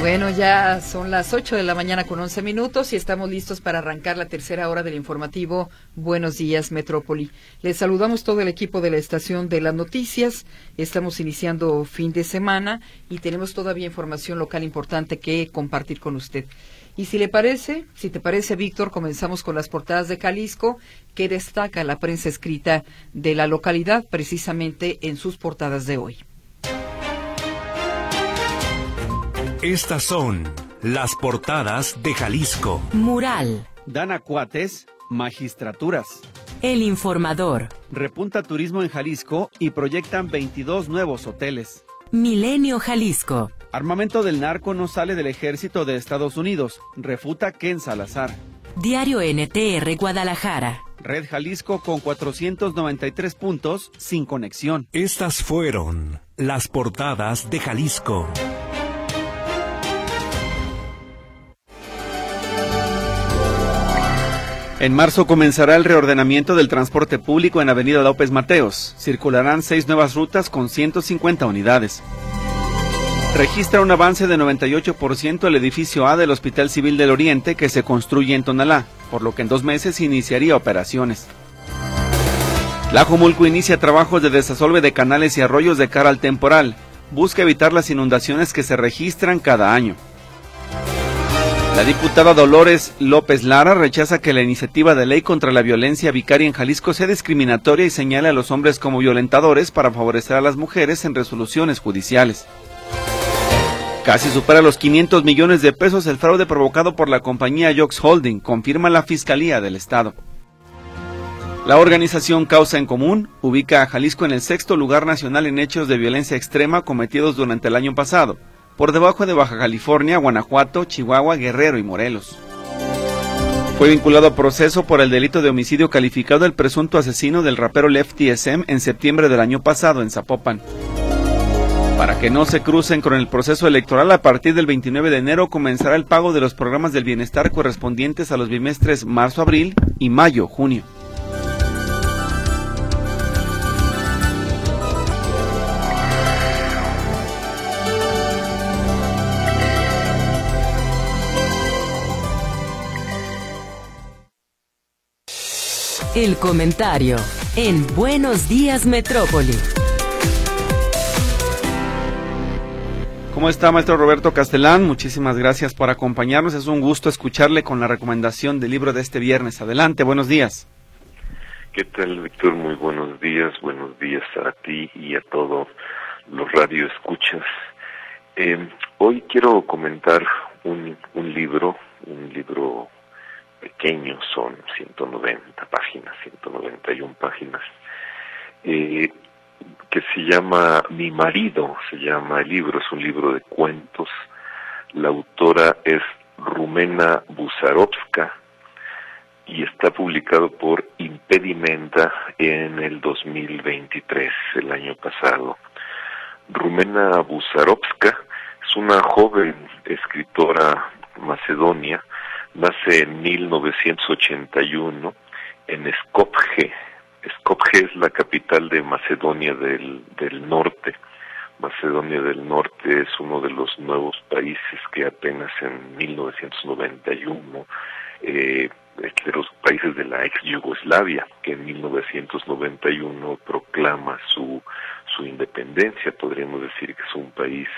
Bueno, ya son las 8 de la mañana con 11 minutos y estamos listos para arrancar la tercera hora del informativo Buenos Días Metrópoli. Les saludamos todo el equipo de la estación de las noticias. Estamos iniciando fin de semana y tenemos todavía información local importante que compartir con usted. Y si le parece, si te parece, Víctor, comenzamos con las portadas de Jalisco, que destaca la prensa escrita de la localidad precisamente en sus portadas de hoy. Estas son las portadas de Jalisco. Mural. Dana Cuates, magistraturas. El informador. Repunta turismo en Jalisco y proyectan 22 nuevos hoteles. Milenio Jalisco. Armamento del narco no sale del ejército de Estados Unidos. Refuta Ken Salazar. Diario NTR Guadalajara. Red Jalisco con 493 puntos sin conexión. Estas fueron las portadas de Jalisco. En marzo comenzará el reordenamiento del transporte público en Avenida López Mateos. Circularán seis nuevas rutas con 150 unidades. Registra un avance de 98% el edificio A del Hospital Civil del Oriente que se construye en Tonalá, por lo que en dos meses iniciaría operaciones. La Jomulco inicia trabajos de desasolve de canales y arroyos de cara al temporal. Busca evitar las inundaciones que se registran cada año. La diputada Dolores López Lara rechaza que la iniciativa de ley contra la violencia vicaria en Jalisco sea discriminatoria y señala a los hombres como violentadores para favorecer a las mujeres en resoluciones judiciales. Casi supera los 500 millones de pesos el fraude provocado por la compañía Jox Holding, confirma la Fiscalía del Estado. La organización Causa en Común ubica a Jalisco en el sexto lugar nacional en hechos de violencia extrema cometidos durante el año pasado por debajo de Baja California, Guanajuato, Chihuahua, Guerrero y Morelos. Fue vinculado a proceso por el delito de homicidio calificado el presunto asesino del rapero Lefty SM en septiembre del año pasado en Zapopan. Para que no se crucen con el proceso electoral, a partir del 29 de enero comenzará el pago de los programas del bienestar correspondientes a los bimestres marzo-abril y mayo-junio. El comentario en Buenos Días Metrópoli. ¿Cómo está, maestro Roberto Castellán? Muchísimas gracias por acompañarnos. Es un gusto escucharle con la recomendación del libro de este viernes. Adelante, buenos días. ¿Qué tal, Víctor? Muy buenos días. Buenos días a ti y a todos los radioescuchas. Eh, hoy quiero comentar un, un libro, un libro pequeños, son 190 páginas, 191 páginas, eh, que se llama Mi marido, se llama el libro, es un libro de cuentos. La autora es Rumena Buzarovska y está publicado por Impedimenta en el 2023, el año pasado. Rumena Buzarovska es una joven escritora macedonia nace en 1981 en Skopje. Skopje es la capital de Macedonia del, del Norte. Macedonia del Norte es uno de los nuevos países que apenas en 1991, eh, de los países de la ex Yugoslavia, que en 1991 proclama su, su independencia, podríamos decir que es un país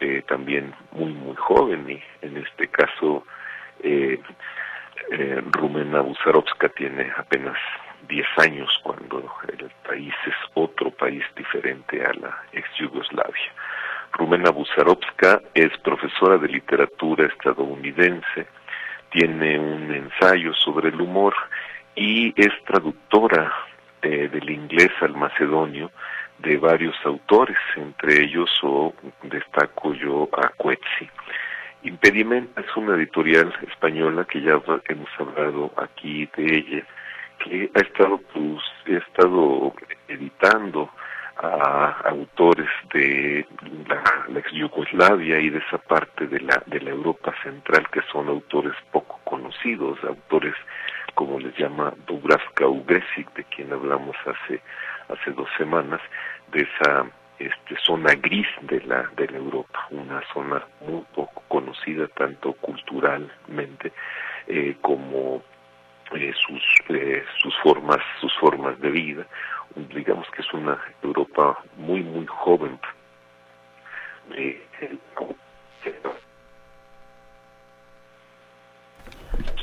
eh, también muy, muy joven y en este caso eh, eh, Rumena Buzarovska tiene apenas 10 años cuando el país es otro país diferente a la ex Yugoslavia. Rumena Buzarovska es profesora de literatura estadounidense, tiene un ensayo sobre el humor y es traductora eh, del inglés al macedonio de varios autores, entre ellos o destaco yo a Coetzee. Impedimenta es una editorial española que ya hemos hablado aquí de ella, que ha estado pues, ha estado editando a autores de la, ex Yugoslavia y de esa parte de la de la Europa central que son autores poco conocidos, autores como les llama Dubravka Ugresic, de quien hablamos hace hace dos semanas, de esa este, zona gris de la, de la Europa, una zona muy poco conocida tanto culturalmente eh, como eh, sus, eh, sus formas, sus formas de vida. Digamos que es una Europa muy, muy joven.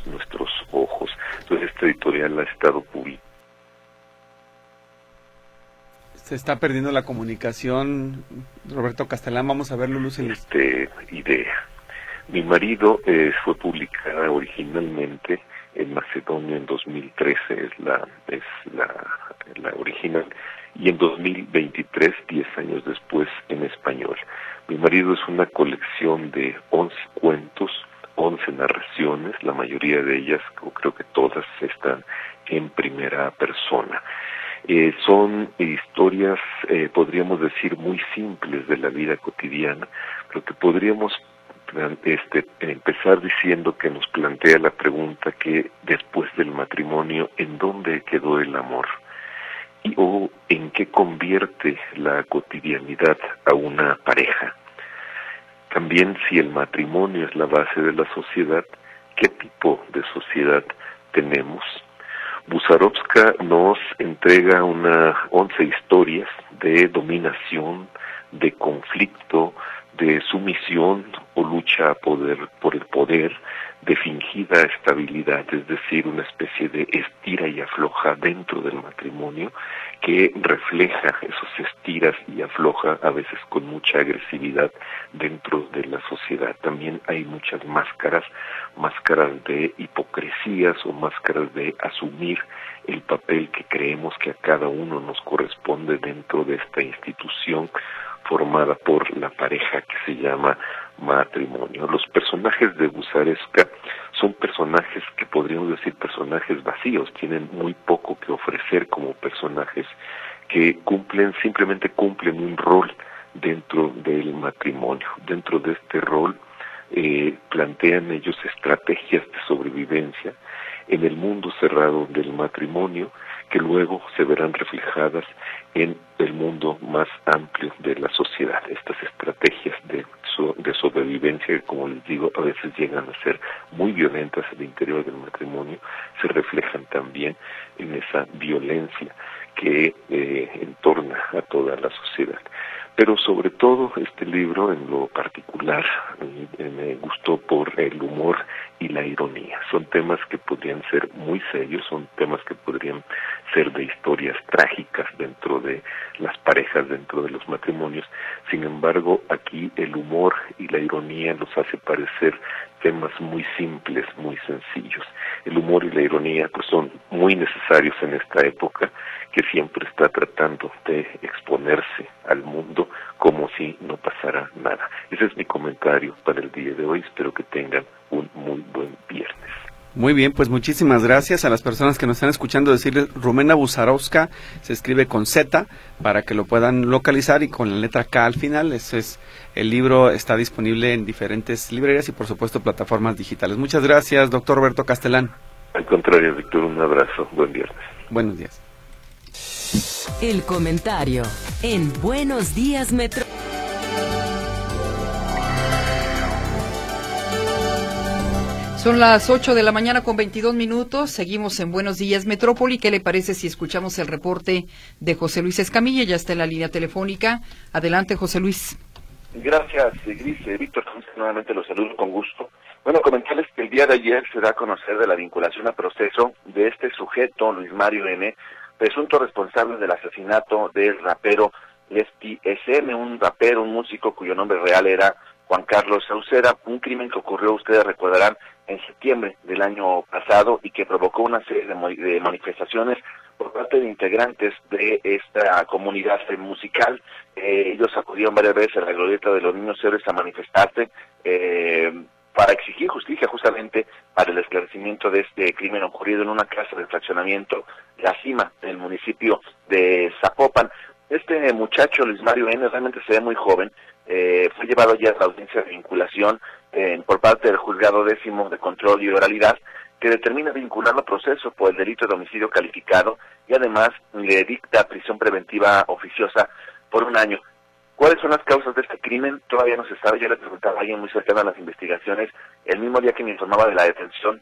Nuestros ojos. Entonces, este editorial ha estado publicado Se está perdiendo la comunicación, Roberto Castellán. Vamos a verlo, Luz. En... Este, idea. Mi marido eh, fue publicada originalmente en Macedonia en 2013, es la, es la, la original, y en 2023, 10 años después, en español. Mi marido es una colección de 11 cuentos, 11 narraciones, la mayoría de ellas, creo que todas, están en primera persona. Eh, son historias, eh, podríamos decir, muy simples de la vida cotidiana, pero que podríamos este, empezar diciendo que nos plantea la pregunta que después del matrimonio, ¿en dónde quedó el amor? Y, o en qué convierte la cotidianidad a una pareja. También si el matrimonio es la base de la sociedad, ¿qué tipo de sociedad tenemos? Busarovska nos entrega una once historias de dominación, de conflicto, de sumisión o lucha poder, por el poder, de fingida estabilidad, es decir, una especie de estira y afloja dentro del matrimonio que refleja esos estiras y afloja a veces con mucha agresividad dentro de la sociedad. También hay muchas máscaras, máscaras de hipocresías o máscaras de asumir el papel que creemos que a cada uno nos corresponde dentro de esta institución formada por la pareja que se llama matrimonio. Los personajes de Busaresca son personajes que podríamos decir personajes vacíos, tienen muy poco que ofrecer como personajes que cumplen, simplemente cumplen un rol dentro del matrimonio. Dentro de este rol eh, plantean ellos estrategias de sobrevivencia en el mundo cerrado del matrimonio que luego se verán reflejadas en el mundo más amplio de la sociedad. Estas estrategias de, de sobrevivencia, que como les digo, a veces llegan a ser muy violentas al interior del matrimonio, se reflejan también en esa violencia que eh, entorna a toda la sociedad. Pero sobre todo este libro en lo particular me gustó por el humor y la ironía. Son temas que podrían ser muy serios, son temas que podrían ser de historias trágicas dentro de las parejas, dentro de los matrimonios. Sin embargo, aquí el humor y la ironía los hace parecer temas muy simples, muy sencillos. El humor y la ironía pues son muy necesarios en esta época que siempre está tratando de exponerse al mundo como si no pasara nada. Ese es mi comentario para el día de hoy. Espero que tengan un muy buen viernes. Muy bien, pues muchísimas gracias a las personas que nos están escuchando decirles Rumena Busarowska se escribe con Z para que lo puedan localizar y con la letra K al final. Ese es el libro está disponible en diferentes librerías y por supuesto plataformas digitales. Muchas gracias, doctor Roberto Castellán. Al contrario, Víctor, un abrazo. Buen viernes. Buenos días. El comentario en Buenos Días Metro. Son las 8 de la mañana con 22 minutos. Seguimos en Buenos Días Metrópoli. ¿Qué le parece si escuchamos el reporte de José Luis Escamilla? Ya está en la línea telefónica. Adelante, José Luis. Gracias, Gris. Víctor, nuevamente los saludo con gusto. Bueno, comentarles que el día de ayer se da a conocer de la vinculación a proceso de este sujeto, Luis Mario N., presunto responsable del asesinato del rapero Lespi SM, un rapero, un músico cuyo nombre real era Juan Carlos Sauceda, un crimen que ocurrió, ustedes recordarán, en septiembre del año pasado y que provocó una serie de, manifestaciones por parte de integrantes de esta comunidad musical. Eh, ellos acudieron varias veces a la glorieta de los niños héroes a manifestarse eh, para exigir justicia justamente para el esclarecimiento de este crimen ocurrido en una casa de fraccionamiento, la cima del municipio de Zapopan. Este muchacho, Luis Mario N., realmente se ve muy joven, eh, fue llevado ya a la audiencia de vinculación eh, por parte del juzgado décimo de control y oralidad, que determina vincularlo al proceso por el delito de homicidio calificado y además le dicta prisión preventiva oficiosa por un año. ¿Cuáles son las causas de este crimen? Todavía no se sabe. Yo le preguntaba a alguien muy cercano a las investigaciones el mismo día que me informaba de la detención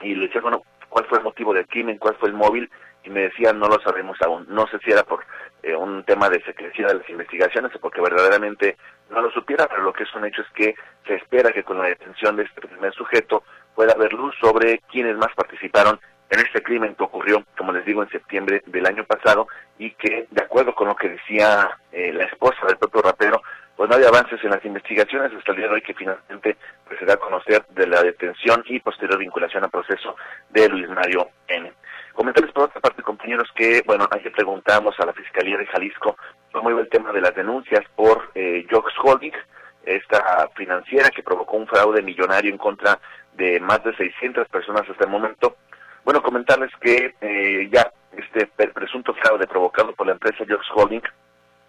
y le decía, bueno, ¿cuál fue el motivo del crimen? ¿Cuál fue el móvil? Y me decía, no lo sabemos aún. No sé si era por eh, un tema de secrecía de las investigaciones o porque verdaderamente no lo supiera, pero lo que es un hecho es que se espera que con la detención de este primer sujeto pueda haber luz sobre quiénes más participaron en este crimen que ocurrió, como les digo, en septiembre del año pasado y que, de acuerdo con lo que decía eh, la esposa del propio rapero, pues no hay avances en las investigaciones hasta el día de hoy que finalmente pues, se da a conocer de la detención y posterior vinculación al proceso de Luis Mario N. Comentarles por otra parte, compañeros, que, bueno, ayer preguntamos a la Fiscalía de Jalisco cómo iba el tema de las denuncias por eh, Jox Holding, esta financiera que provocó un fraude millonario en contra de más de 600 personas hasta el momento. Bueno, comentarles que eh, ya este presunto fraude provocado por la empresa Jox Holding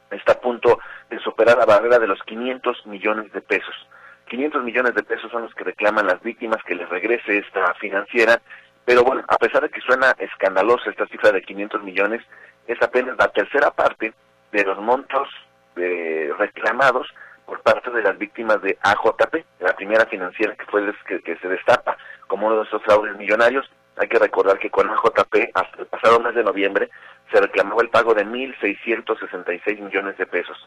está a punto de superar la barrera de los 500 millones de pesos. 500 millones de pesos son los que reclaman las víctimas que les regrese esta financiera, pero bueno, a pesar de que suena escandalosa esta cifra de 500 millones, es apenas la tercera parte de los montos eh, reclamados por parte de las víctimas de AJP, la primera financiera que fue que, que se destapa como uno de esos fraudes millonarios. Hay que recordar que con AJP, hasta el pasado mes de noviembre, se reclamaba el pago de 1.666 millones de pesos.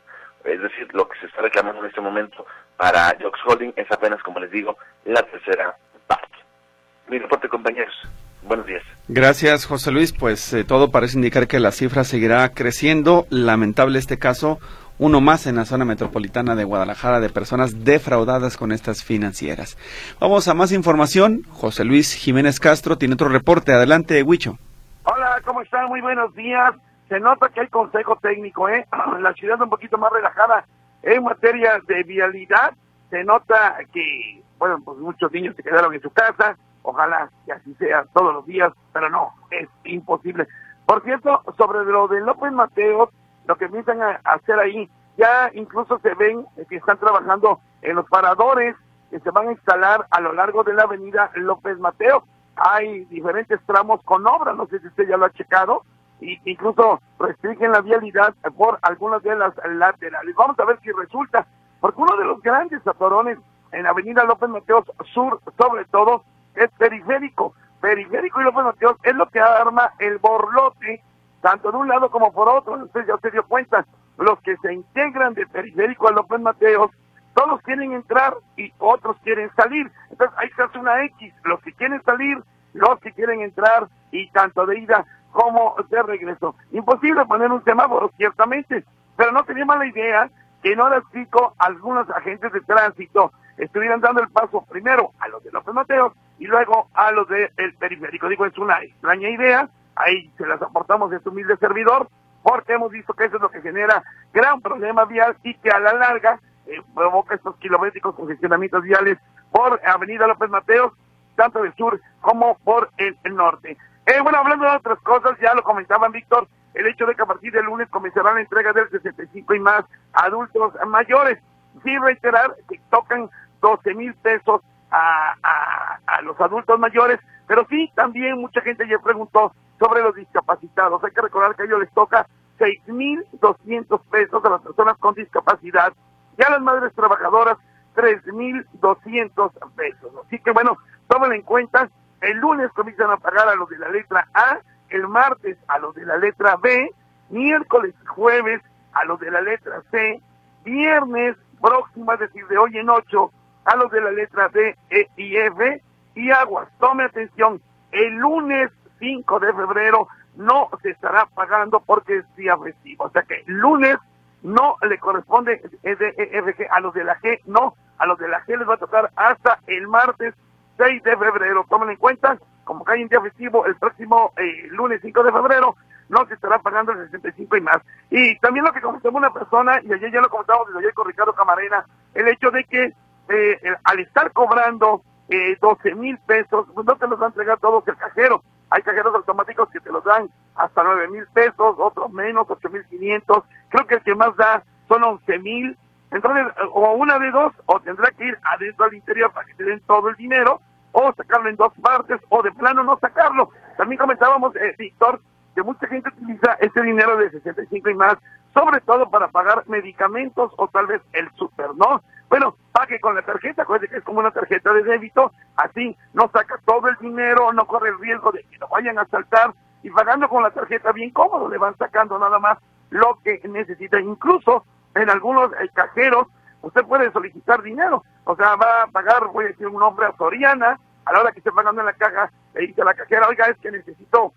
Es decir, lo que se está reclamando en este momento para Jox Holding es apenas, como les digo, la tercera parte. Mi reporte, compañeros. Buenos días. Gracias, José Luis. Pues eh, todo parece indicar que la cifra seguirá creciendo. Lamentable este caso, uno más en la zona metropolitana de Guadalajara de personas defraudadas con estas financieras. Vamos a más información. José Luis Jiménez Castro tiene otro reporte. Adelante, Huicho. Hola, ¿cómo están? Muy buenos días. Se nota que hay consejo técnico, ¿eh? La ciudad un poquito más relajada en materia de vialidad. Se nota que, bueno, pues muchos niños se quedaron en su casa. Ojalá que así sea todos los días, pero no, es imposible. Por cierto, sobre lo de López Mateo, lo que piensan a hacer ahí, ya incluso se ven que están trabajando en los paradores que se van a instalar a lo largo de la avenida López Mateo hay diferentes tramos con obra, no sé si usted ya lo ha checado, y incluso restringen la vialidad por algunas de las laterales. Vamos a ver si resulta, porque uno de los grandes atorones en Avenida López Mateos Sur, sobre todo, es periférico. Periférico y López Mateos es lo que arma el borlote, tanto de un lado como por otro. Usted ya se dio cuenta, los que se integran de periférico a López Mateos todos quieren entrar y otros quieren salir. Entonces hay que hacer una X, los que quieren salir, los que quieren entrar y tanto de ida como de regreso. Imposible poner un semáforo, ciertamente, pero no tenía mala idea que en horas pico algunos agentes de tránsito estuvieran dando el paso primero a los de López Mateos y luego a los del periférico. Digo, es una extraña idea, ahí se las aportamos de este humilde servidor, porque hemos visto que eso es lo que genera gran problema vial y que a la larga eh, provoca estos kilométricos congestionamientos viales por Avenida López Mateos, tanto del sur como por el, norte. Eh, bueno, hablando de otras cosas, ya lo comentaban Víctor, el hecho de que a partir del lunes comenzará la entrega del 65 y más adultos mayores. Sí reiterar que tocan 12 mil pesos a, a, los adultos mayores, pero sí también mucha gente ya preguntó sobre los discapacitados. Hay que recordar que a ellos les toca mil 6.200 pesos a las personas con discapacidad y a las madres trabajadoras 3.200 pesos. Así que bueno, tómenlo en cuenta, el lunes comienzan a pagar a los de la letra A, el martes a los de la letra B, miércoles y jueves a los de la letra C, viernes próximo, es decir, de hoy en ocho, a los de la letra D, E y F, y aguas, tome atención, el lunes 5 de febrero no se estará pagando porque es día festivo, o sea que lunes no le corresponde de a los de la G, no, a los de la G les va a tocar hasta el martes 6 de febrero. Tomen en cuenta, como que hay un día festivo el próximo eh, lunes 5 de febrero, no se estará pagando el 65 y más. Y también lo que comentó una persona, y ayer ya lo comentamos desde ayer con Ricardo Camarena, el hecho de que eh, al estar cobrando eh, 12 mil pesos, pues no te los va a entregar todos el cajero. Hay cajeros automáticos que te los dan hasta 9 mil pesos, otros menos, 8 mil 500. Creo que el que más da son 11 mil. Entonces, o una de dos, o tendrá que ir adentro al interior para que te den todo el dinero, o sacarlo en dos partes, o de plano no sacarlo. También comentábamos, eh, Víctor, que mucha gente utiliza ese dinero de 65 y más, sobre todo para pagar medicamentos o tal vez el súper, ¿no? Bueno, pague con la tarjeta, acuérdate que es como una tarjeta de débito, así no saca todo el dinero, no corre el riesgo de que lo vayan a saltar y pagando con la tarjeta bien cómodo, le van sacando nada más lo que necesita. Incluso en algunos eh, cajeros usted puede solicitar dinero, o sea, va a pagar, voy a decir un nombre a Soriana, a la hora que esté pagando en la caja, le dice a la cajera, oiga, es que necesito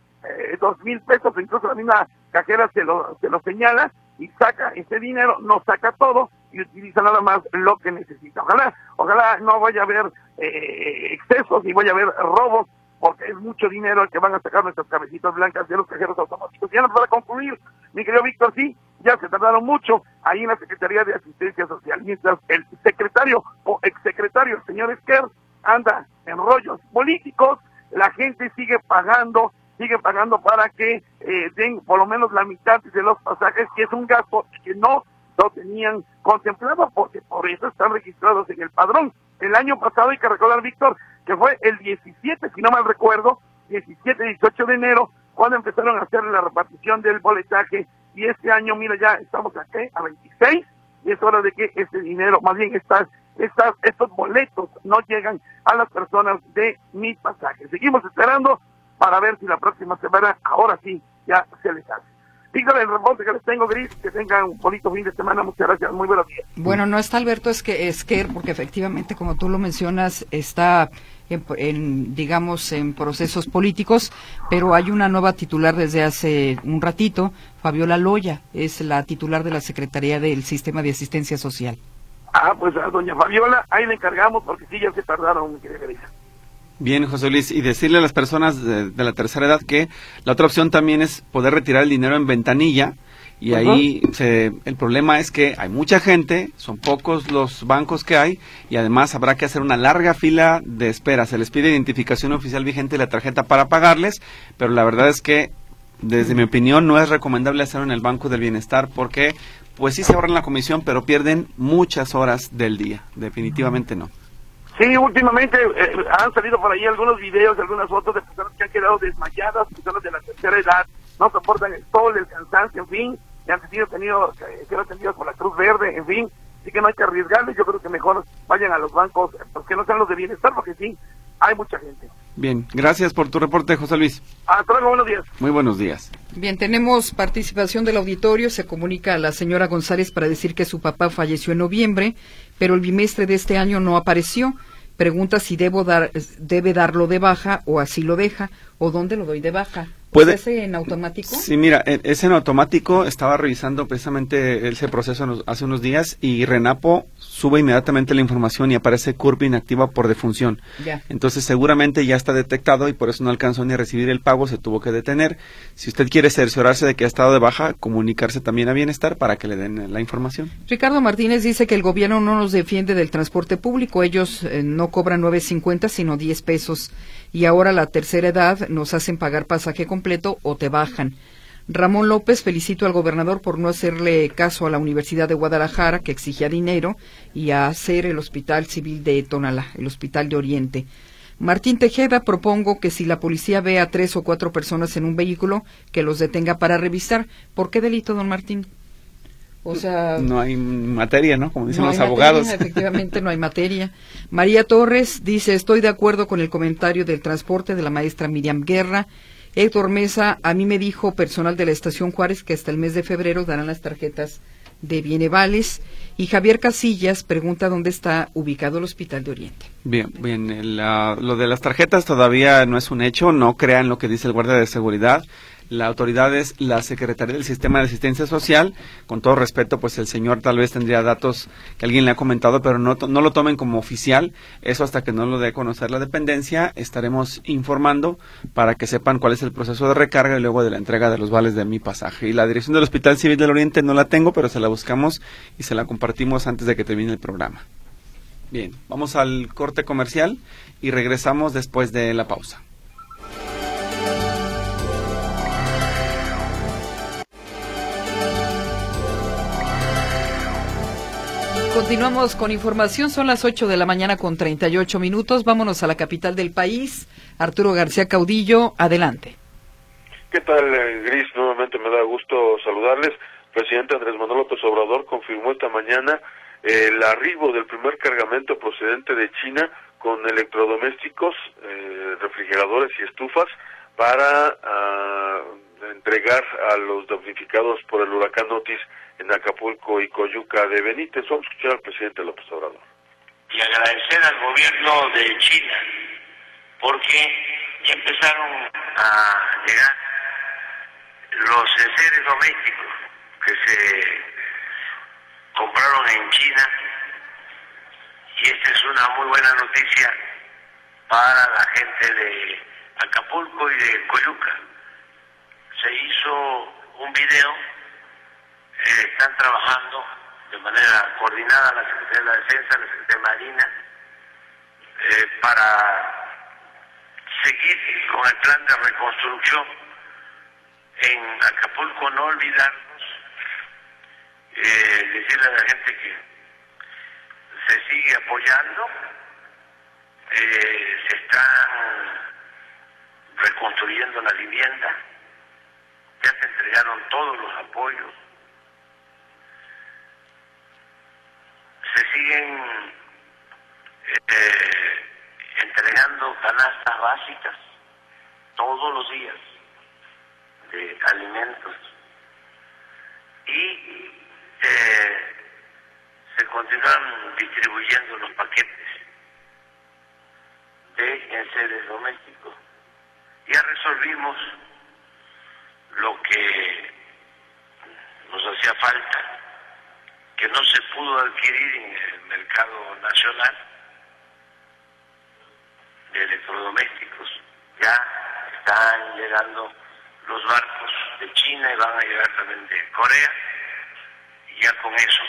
dos mil pesos, incluso la misma cajera se lo, se lo señala y saca ese dinero, no saca todo y utiliza nada más lo que necesita. Ojalá, ojalá no vaya a haber eh, excesos y vaya a haber robos, porque es mucho dinero el que van a sacar nuestras cabecitas blancas de los cajeros automáticos. Y ya para concluir, mi querido Víctor, sí, ya se tardaron mucho ahí en la Secretaría de Asistencia Social, mientras el secretario o exsecretario, el señor Esquer, anda en rollos políticos, la gente sigue pagando sigue pagando para que eh, den por lo menos la mitad de los pasajes, que es un gasto que no lo tenían contemplado, porque por eso están registrados en el padrón. El año pasado hay que recordar, Víctor, que fue el 17, si no mal recuerdo, 17, 18 de enero, cuando empezaron a hacer la repartición del boletaje, y este año, mira, ya estamos aquí a 26, y es hora de que ese dinero, más bien estas, estas, estos boletos no llegan a las personas de mi pasaje. Seguimos esperando para ver si la próxima semana, ahora sí, ya se les hace. Dígale el reporte que les tengo, Gris, que tengan un bonito fin de semana. Muchas gracias, muy buenos días. Bueno, no está Alberto es que Esquer, porque efectivamente, como tú lo mencionas, está en, digamos, en procesos políticos, pero hay una nueva titular desde hace un ratito, Fabiola Loya, es la titular de la Secretaría del Sistema de Asistencia Social. Ah, pues a doña Fabiola, ahí le encargamos porque sí, ya se tardaron, mi querida. Bien, José Luis, y decirle a las personas de, la tercera edad que la otra opción también es poder retirar el dinero en ventanilla. Y ahí el problema es que hay mucha gente, son pocos los bancos que hay y además habrá que hacer una larga fila de espera. Se les pide identificación oficial vigente de la tarjeta para pagarles, pero la verdad es que desde mi opinión no es recomendable hacerlo en el Banco del Bienestar porque pues sí se ahorran la comisión, pero pierden muchas horas del día. Definitivamente no. Sí, últimamente eh, han salido por ahí algunos videos, algunas fotos de personas que han quedado desmayadas, personas de la tercera edad, no soportan el sol, el cansancio, en fin, y han sido tenido, eh, atendidos por la Cruz Verde, en fin, así que no hay que arriesgarles, yo creo que mejor vayan a los bancos, pues que no sean los de bienestar, porque sí, hay mucha gente. Bien, gracias por tu reporte, José Luis. Hasta luego, buenos días. Muy buenos días. Bien, tenemos participación del auditorio. Se comunica a la señora González para decir que su papá falleció en noviembre, pero el bimestre de este año no apareció. Pregunta si debo dar, debe darlo de baja o así lo deja o dónde lo doy de baja. ¿Puede? ¿Es en automático? Sí, mira, e, es en automático. Estaba revisando precisamente ese proceso hace unos días y Renapo sube inmediatamente la información y aparece curva inactiva por defunción. Ya. Entonces seguramente ya está detectado y por eso no alcanzó ni a recibir el pago, se tuvo que detener. Si usted quiere cerciorarse de que ha estado de baja, comunicarse también a Bienestar para que le den la información. Ricardo Martínez dice que el gobierno no nos defiende del transporte público. Ellos eh, no cobran 9.50 sino 10 pesos y ahora la tercera edad nos hacen pagar pasaje completo o te bajan. Ramón López felicito al gobernador por no hacerle caso a la Universidad de Guadalajara, que exigía dinero, y a hacer el Hospital Civil de Tonalá, el Hospital de Oriente. Martín Tejeda propongo que si la policía ve a tres o cuatro personas en un vehículo, que los detenga para revisar. ¿Por qué delito, don Martín? O sea, no hay materia, ¿no? Como dicen los abogados. efectivamente, no hay materia. María Torres dice, estoy de acuerdo con el comentario del transporte de la maestra Miriam Guerra. Héctor Mesa, a mí me dijo personal de la Estación Juárez que hasta el mes de febrero darán las tarjetas de Bienevales. Y Javier Casillas pregunta dónde está ubicado el Hospital de Oriente. Bien, bien, lo de las tarjetas todavía no es un hecho, no crean lo que dice el guardia de seguridad la autoridad es la Secretaría del Sistema de Asistencia Social. Con todo respeto, pues el señor tal vez tendría datos que alguien le ha comentado, pero no, no lo tomen como oficial. Eso hasta que no lo dé a conocer la dependencia, estaremos informando para que sepan cuál es el proceso de recarga y luego de la entrega de los vales de mi pasaje. Y la dirección del Hospital Civil del Oriente no la tengo, pero se la buscamos y se la compartimos antes de que termine el programa. Bien, vamos al corte comercial y regresamos después de la pausa. Continuamos con información. Son las 8 de la mañana con 38 minutos. Vámonos a la capital del país. Arturo García Caudillo, adelante. ¿Qué tal, eh, Gris? Nuevamente me da gusto saludarles. presidente Andrés Manuel López Obrador confirmó esta mañana el arribo del primer cargamento procedente de China con electrodomésticos, eh, refrigeradores y estufas para ah, entregar a los damnificados por el huracán Otis en Acapulco y Coyuca de Benítez. Vamos a escuchar al presidente López Obrador. Y agradecer al gobierno de China porque ya empezaron a llegar los seres domésticos que se compraron en China y esta es una muy buena noticia para la gente de Acapulco y de Coyuca. Se hizo un video, están trabajando de manera coordinada la Secretaría de la Defensa, la Secretaría de Marina, eh, para seguir con el plan de reconstrucción en Acapulco, no olvidarnos, eh, decirle a la gente que se sigue apoyando, eh, se están reconstruyendo la vivienda, ya se entregaron todos los apoyos, siguen eh, entregando canastas básicas todos los días de alimentos y eh, se continúan distribuyendo los paquetes de enseres domésticos. Ya resolvimos lo que nos hacía falta, que no se pudo adquirir en el mercado nacional de electrodomésticos. Ya están llegando los barcos de China y van a llegar también de Corea. Y ya con eso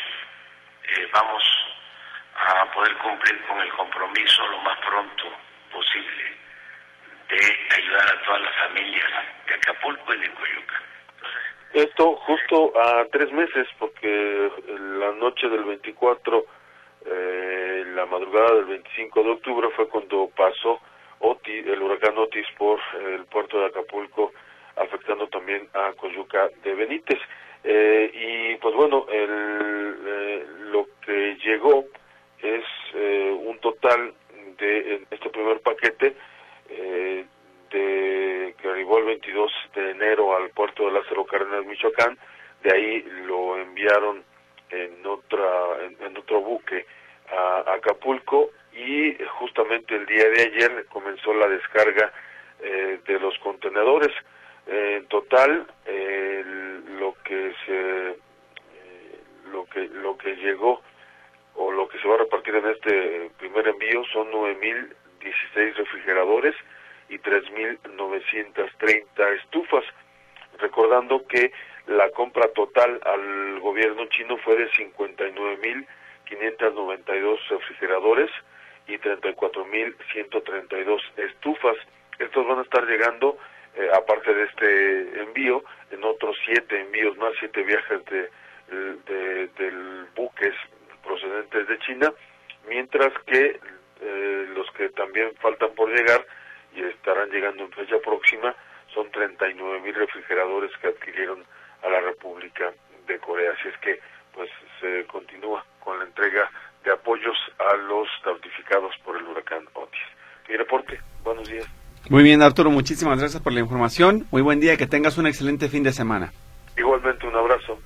eh, vamos a poder cumplir con el compromiso lo más pronto posible de ayudar a todas las familias de Acapulco y de Coyuca. Esto justo a tres meses, porque la noche del 24 eh, la madrugada del 25 de octubre fue cuando pasó Otis, el huracán Otis por el puerto de Acapulco, afectando también a Coyuca de Benítez. Eh, y pues bueno, el, eh, lo que llegó es eh, un total de en este primer paquete eh, de que arribó el 22 de enero al puerto de Lázaro Cárdenas, Michoacán. De ahí lo enviaron en otra en otro buque a Acapulco y justamente el día de ayer comenzó la descarga eh, de los contenedores. en total, lo que se eh, lo que lo que llegó o lo que se va a repartir en este primer envío son 9.016 refrigeradores y 3.930 estufas, recordando que la compra total al gobierno chino fue de 59.592 refrigeradores, y 34.132 estufas. Estos van a estar llegando, eh, aparte de este envío, en otros siete envíos más, siete viajes de, del buques procedentes de China, mientras que eh, los que también faltan por llegar y estarán llegando en fecha próxima son 39.000 refrigeradores que adquirieron a la República de Corea. Así es que pues se continúa con la entrega de apoyos a los damnificados por el huracán Otis. Mi reporte, buenos días. Muy bien, Arturo, muchísimas gracias por la información. Muy buen día que tengas un excelente fin de semana. Igualmente, un abrazo.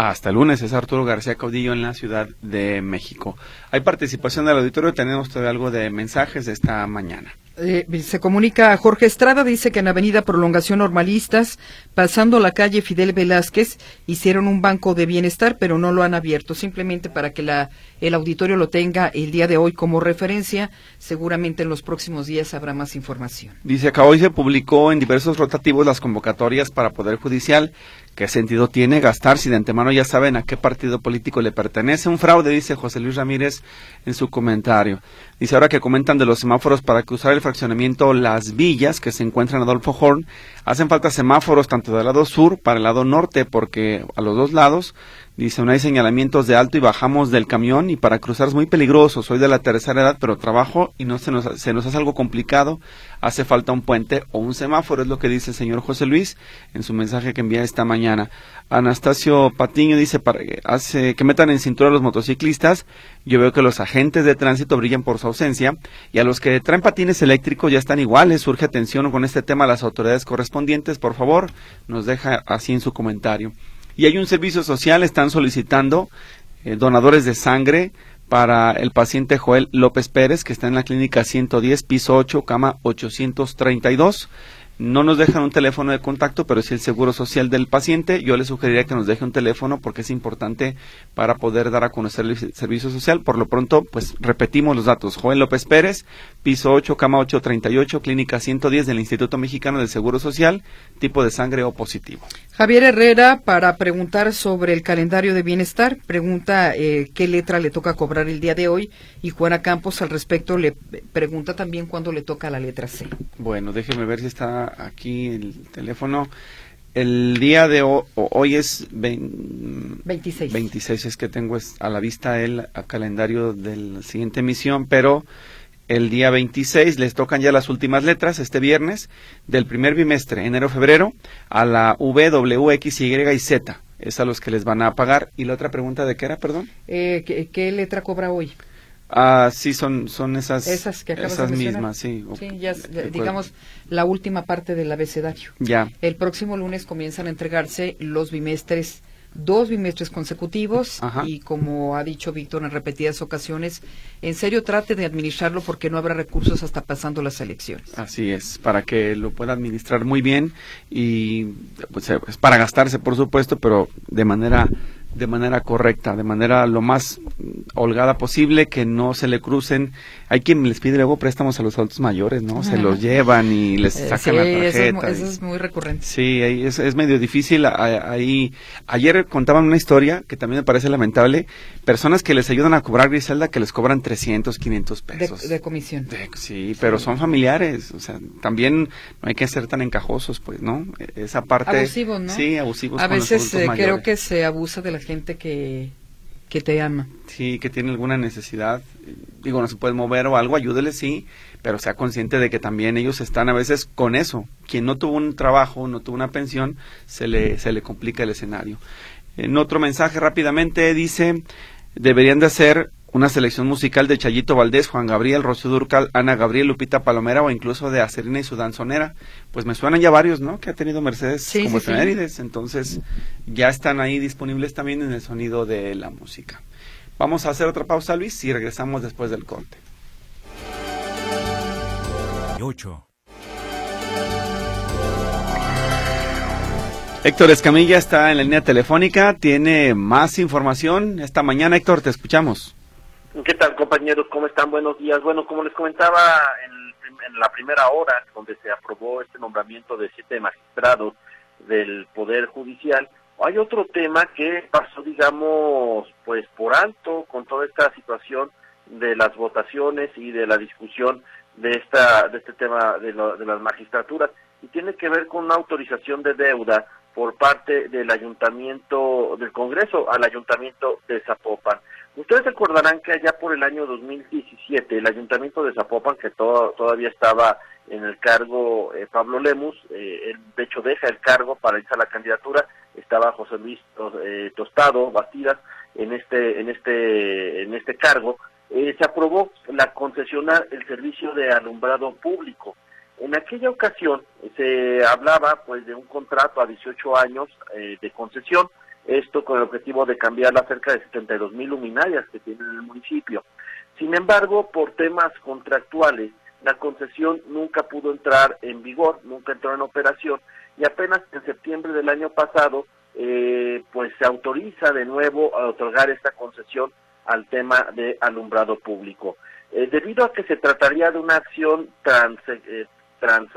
Hasta el lunes. Es Arturo García Caudillo en la Ciudad de México. Hay participación del auditorio, tenemos todavía algo de mensajes de esta mañana. Eh, se comunica a Jorge Estrada, dice que en Avenida Prolongación Normalistas, pasando la calle Fidel Velázquez, hicieron un banco de bienestar, pero no lo han abierto, simplemente para que la, el auditorio lo tenga el día de hoy como referencia. Seguramente en los próximos días habrá más información. Dice que hoy se publicó en diversos rotativos las convocatorias para Poder Judicial. ¿Qué sentido tiene gastar si de antemano ya saben a qué partido político le pertenece? Un fraude, dice José Luis Ramírez en su comentario. Dice ahora que comentan de los semáforos para cruzar el fraccionamiento Las Villas, que se encuentra en Adolfo Horn, hacen falta semáforos tanto del lado sur para el lado norte, porque a los dos lados Dice, no hay señalamientos de alto y bajamos del camión y para cruzar es muy peligroso. Soy de la tercera edad, pero trabajo y no se nos, se nos hace algo complicado. Hace falta un puente o un semáforo, es lo que dice el señor José Luis en su mensaje que envía esta mañana. Anastasio Patiño dice para que, hace, que metan en cintura a los motociclistas. Yo veo que los agentes de tránsito brillan por su ausencia y a los que traen patines eléctricos ya están iguales. Surge atención con este tema a las autoridades correspondientes. Por favor, nos deja así en su comentario y hay un servicio social, están solicitando eh, donadores de sangre para el paciente Joel López Pérez, que está en la clínica 110, piso 8, cama 832. No nos dejan un teléfono de contacto, pero sí el seguro social del paciente. Yo le sugeriría que nos deje un teléfono porque es importante para poder dar a conocer el servicio social. Por lo pronto, pues repetimos los datos. Joel López Pérez, piso 8, cama 838, clínica 110 del Instituto Mexicano del Seguro Social, tipo de sangre O positivo. Javier Herrera, para preguntar sobre el calendario de bienestar, pregunta eh, qué letra le toca cobrar el día de hoy y Juana Campos al respecto le pregunta también cuándo le toca la letra C. Bueno, déjeme ver si está aquí el teléfono. El día de hoy, es 26. 26 es que tengo a la vista el calendario de la siguiente emisión, pero el día 26 les tocan ya las últimas letras este viernes del primer bimestre, enero-febrero, a la V, W, X, Y y Z. Es a los que les van a pagar. ¿Y la otra pregunta de qué era, perdón? Eh, ¿qué, letra cobra hoy? Ah, sí, son, son esas, esas, que esas mismas, sí. Sí, ya, digamos, la última parte del abecedario. Ya. El próximo lunes comienzan a entregarse los bimestres dos bimestres consecutivos y como ha dicho Víctor en repetidas ocasiones, en serio trate de administrarlo porque no habrá recursos hasta pasando las elecciones. Así es, para que lo pueda administrar muy bien y pues, es para gastarse por supuesto, pero de manera de manera correcta, de manera lo más holgada posible, que no se le crucen. Hay quien les pide luego préstamos a los adultos mayores, ¿no? Se los llevan y les eh, sacan la tarjeta. Eso es, muy recurrente. Sí, es, es medio difícil. Ahí, ayer contaban una historia que también me parece lamentable. Personas que les ayudan a cobrar Griselda que les cobran 300, 500 pesos. De, comisión. sí, pero son familiares. O sea, también no hay que ser tan encajosos, pues, ¿no? Esa parte. Abusivos, ¿no? Sí, abusivos. A veces eh, creo que se abusa de la gente que, que te ama. Sí, que tiene alguna necesidad, digo, no se puede mover o algo, ayúdele, sí, pero sea consciente de que también ellos están a veces con eso. Quien no tuvo un trabajo, no tuvo una pensión, se le, se le complica el escenario. En otro mensaje rápidamente dice, deberían de hacer una selección musical de Chayito Valdés, Juan Gabriel, Rocío Durcal, Ana Gabriel, Lupita Palomera o incluso de Acerina y su danzonera. Pues me suenan ya varios, ¿no? Que ha tenido Mercedes como efemérides. Entonces ya están ahí disponibles también en el sonido de la música. Vamos a hacer otra pausa, Luis, y regresamos después del corte. 8. Héctor Escamilla está en la línea telefónica, tiene más información esta mañana. Héctor, te escuchamos. ¿Qué tal, compañeros? ¿Cómo están? Buenos días. Bueno, como les comentaba en, la primera hora, donde se aprobó este nombramiento de siete magistrados del Poder Judicial, hay otro tema que pasó, digamos, pues por alto con toda esta situación de las votaciones y de la discusión de esta de este tema de, de las magistraturas y tiene que ver con una autorización de deuda por parte del ayuntamiento del Congreso al ayuntamiento de Zapopan. Ustedes recordarán que allá por el año 2017 el ayuntamiento de Zapopan, que todavía estaba en el cargo eh, Pablo Lemus, eh, de hecho deja el cargo para irse a la candidatura, estaba José Luis eh, Tostado Bastidas en este en este en este cargo, se aprobó la concesionar el servicio de alumbrado público. En aquella ocasión se hablaba pues de un contrato a 18 años de concesión esto con el objetivo de cambiar las cerca de 72 mil luminarias que tiene el municipio. Sin embargo, por temas contractuales, la concesión nunca pudo entrar en vigor, nunca entró en operación y apenas en septiembre del año pasado, eh, pues se autoriza de nuevo a otorgar esta concesión al tema de alumbrado público. Eh, debido a que se trataría de una acción trans, eh, trans,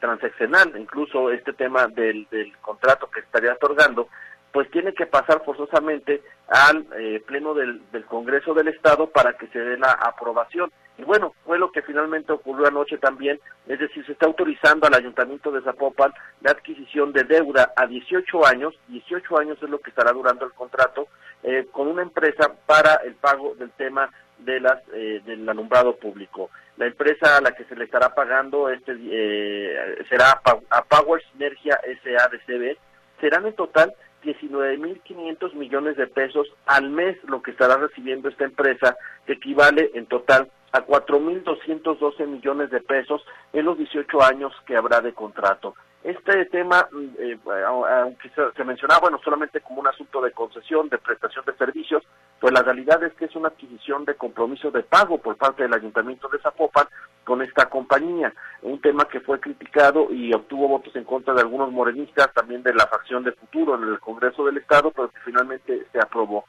transaccional, incluso este tema del, del contrato que estaría otorgando, pues tiene que pasar forzosamente al eh, Pleno del, Congreso del Estado para que se dé la aprobación. Y bueno, fue lo que finalmente ocurrió anoche también, es decir, se está autorizando al Ayuntamiento de Zapopan la adquisición de deuda a 18 años, 18 años es lo que estará durando el contrato, eh, con una empresa para el pago del tema de las eh, del alumbrado público. La empresa a la que se le estará pagando este eh, será a Power Sinergia SADCB. Serán en total 19.500 millones de pesos al mes lo que estará recibiendo esta empresa, que equivale en total a 4.212 millones de pesos en los 18 años que habrá de contrato. Este tema, mm, eh, aunque se, mencionaba, bueno, solamente como un asunto de concesión, de prestación de servicios, pues la realidad es que es una adquisición de compromiso de pago por parte del Ayuntamiento de Zapopan con esta compañía. Un tema que fue criticado y obtuvo votos en contra de algunos morenistas, también de la facción de futuro en el Congreso del Estado, pero que finalmente se aprobó.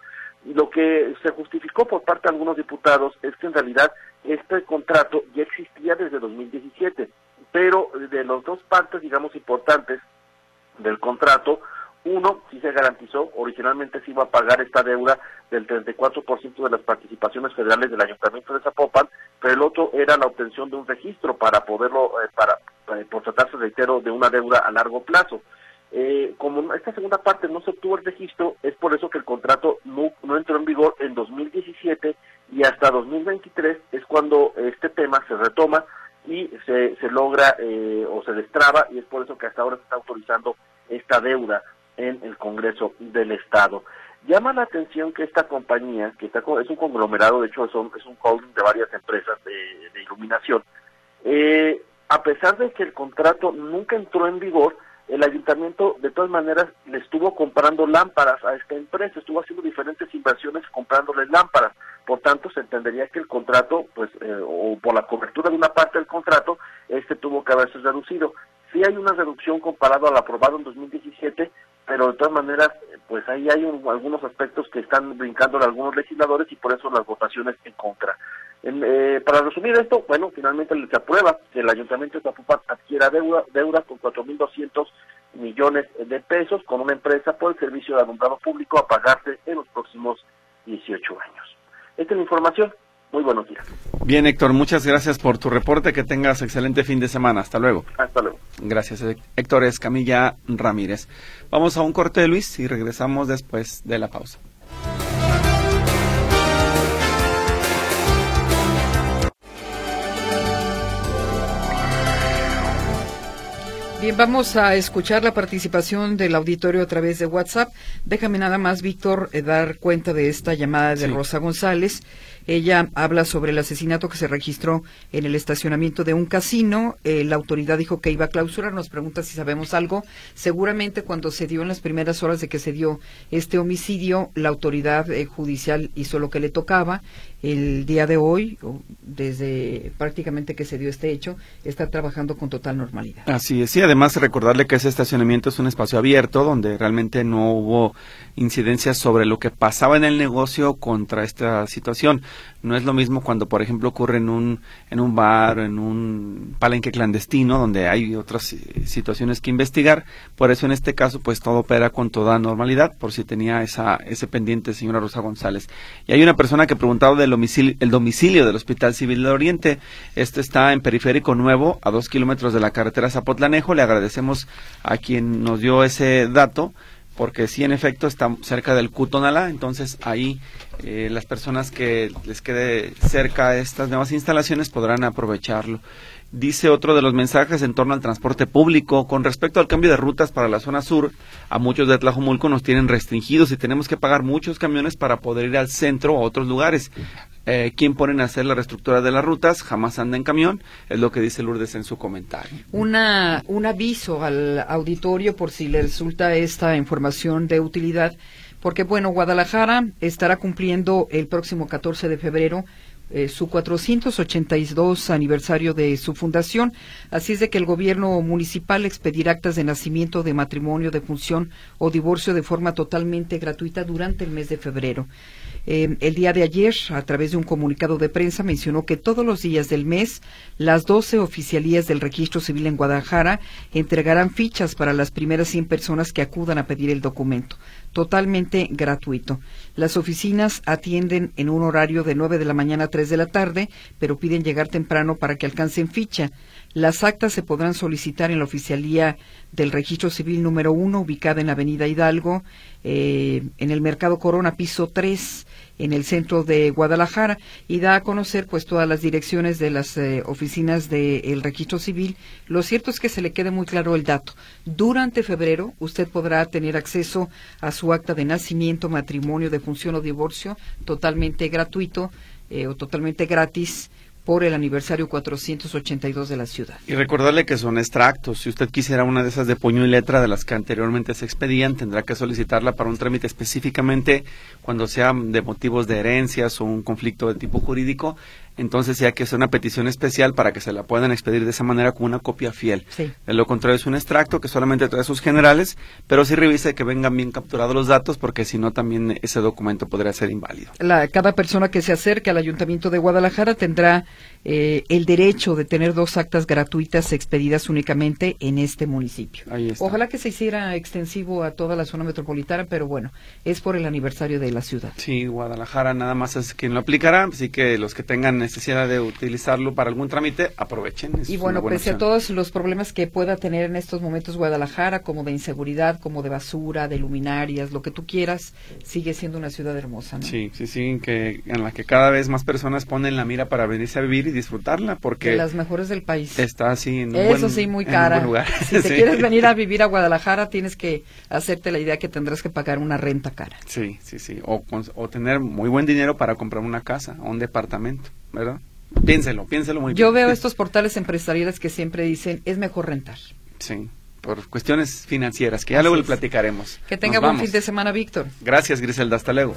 Lo que se justificó por parte de algunos diputados es que en realidad este contrato ya existía desde 2017, pero de las dos partes, digamos, importantes del contrato, uno sí se garantizó, originalmente se iba a pagar esta deuda del 34% de las participaciones federales del Ayuntamiento de Zapopan, pero el otro era la obtención de un registro para poderlo, eh, para, eh, por tratarse, reitero, de una deuda a largo plazo. Eh, como esta segunda parte no se obtuvo el registro, es por eso que el contrato no, no entró en vigor en 2017 y hasta 2023 es cuando este tema se retoma y se, se logra eh, o se destraba y es por eso que hasta ahora se está autorizando esta deuda en el Congreso del Estado. Llama la atención que esta compañía, que está, es un conglomerado, de hecho es un, es holding de varias empresas de, iluminación, eh, a pesar de que el contrato nunca entró en vigor, el ayuntamiento de todas maneras le estuvo comprando lámparas a esta empresa, estuvo haciendo diferentes inversiones comprándoles lámparas. Por tanto, se entendería que el contrato, pues, eh, o por la cobertura de una parte del contrato, este tuvo que haberse reducido. Sí hay una reducción comparado al aprobado en 2017, pero de todas maneras, pues ahí hay algunos aspectos que están brincando algunos legisladores y por eso las votaciones en contra. Eh, para resumir esto, bueno, finalmente se aprueba que el Ayuntamiento de Zapopan adquiera deuda, deuda con 4.200 millones de pesos con una empresa por el servicio de alumbrado público a pagarse en los próximos 18 años. Esta es la información. Muy buenos días. Bien, Héctor, muchas gracias por tu reporte. Que tengas excelente fin de semana. Hasta luego. Hasta luego. Gracias, Héctor Escamilla Ramírez. Vamos a un corte Luis y regresamos después de la pausa. Bien, vamos a escuchar la participación del auditorio a través de WhatsApp. Déjame nada más, Víctor, eh, dar cuenta de esta llamada de Rosa González. Ella habla sobre el asesinato que se registró en el estacionamiento de un casino. Eh, la autoridad dijo que iba a clausurar. Nos pregunta si sabemos algo. Seguramente cuando se dio en las primeras horas de que se dio este homicidio, la autoridad eh, judicial hizo lo que le tocaba el día de hoy, desde prácticamente que se dio este hecho, está trabajando con total normalidad. Así es, y además recordarle que ese estacionamiento es un espacio abierto donde realmente no hubo incidencias sobre lo que pasaba en el negocio contra esta situación. No es lo mismo cuando, por ejemplo, ocurre en un, en un bar, en un palenque clandestino, donde hay otras eh, situaciones que investigar. Por eso, en este caso, pues todo opera con toda normalidad, por si tenía esa, ese pendiente, señora Rosa González. Y hay una persona que preguntaba del domicilio, el domicilio del Hospital Civil del Oriente. Este está en Periférico Nuevo, a dos kilómetros de la carretera Zapotlanejo. Le agradecemos a quien nos dio ese dato porque sí, en efecto, está cerca del Cutonalá, entonces ahí eh, las personas que les quede cerca estas nuevas instalaciones podrán aprovecharlo. Dice otro de los mensajes en torno al transporte público. Con respecto al cambio de rutas para la zona sur, a muchos de Tlajomulco nos tienen restringidos y tenemos que pagar muchos camiones para poder ir al centro o a otros lugares. Eh, ¿Quién ponen a hacer la reestructura de las rutas? Jamás anda en camión, es lo que dice Lourdes en su comentario. Una, un aviso al auditorio por si le resulta esta información de utilidad, porque bueno, Guadalajara estará cumpliendo el próximo 14 de febrero eh, su 482 aniversario de su fundación. Así es de que el gobierno municipal expedirá actas de nacimiento, de matrimonio, de función o divorcio de forma totalmente gratuita durante el mes de febrero. Eh, el día de ayer, a través de un comunicado de prensa, mencionó que todos los días del mes, las 12 oficialías del registro civil en Guadalajara entregarán fichas para las primeras 100 personas que acudan a pedir el documento. totalmente gratuito. Las oficinas atienden en un horario de 9 de la mañana a 3 de la tarde, pero piden llegar temprano para que alcancen ficha. Las actas se podrán solicitar en la oficialía del Registro Civil número 1, ubicada en la Avenida Hidalgo, eh, en el Mercado Corona, piso 3 en el centro de Guadalajara y da a conocer pues todas las direcciones de las eh, oficinas del registro civil. Lo cierto es que se le quede muy claro el dato. Durante febrero usted podrá tener acceso a su acta de nacimiento, matrimonio, defunción o divorcio totalmente gratuito eh, o totalmente gratis por el aniversario 482 de la ciudad. Y recordarle que son extractos. Si usted quisiera una de esas de puño y letra de las que anteriormente se expedían, tendrá que solicitarla para un trámite específicamente cuando sea de motivos de herencias o un conflicto de tipo jurídico entonces sí hay que hacer una petición especial para que se la puedan expedir de esa manera con una copia fiel. De lo contrario es un extracto que solamente trae sus generales, pero sí revise que vengan bien capturados los datos porque si no también ese documento podría ser inválido. La, cada persona que se acerque al Ayuntamiento de Guadalajara tendrá eh, el derecho de tener dos actas gratuitas expedidas únicamente en este municipio. Ojalá que se hiciera extensivo a toda la zona metropolitana, pero bueno, es por el aniversario de la ciudad. Sí, Guadalajara nada más es quien lo aplicará, así que los que tengan necesidad de utilizarlo para algún trámite, aprovechen. y bueno, pese a todos los problemas que pueda tener en estos momentos Guadalajara, como de inseguridad, como de basura, de luminarias, lo que tú quieras, sigue siendo una ciudad hermosa. ¿no? Sí, sí, sí, que, en la que cada vez más personas ponen la mira para venirse a vivir y disfrutarla, porque... De las mejores del país. Está así en un Eso sí, muy cara. lugar. Si te quieres venir a vivir a Guadalajara, tienes que hacerte la idea que tendrás que pagar una renta cara. Sí, sí, sí. O, o tener muy buen dinero para comprar una casa o un departamento. ¿Verdad? Piénselo, piénselo muy bien. Yo veo estos portales empresariales que siempre dicen, es mejor rentar. Sí, por cuestiones financieras, que ya luego le platicaremos. Que tenga buen fin de semana, Víctor. Gracias, Griselda. Hasta luego.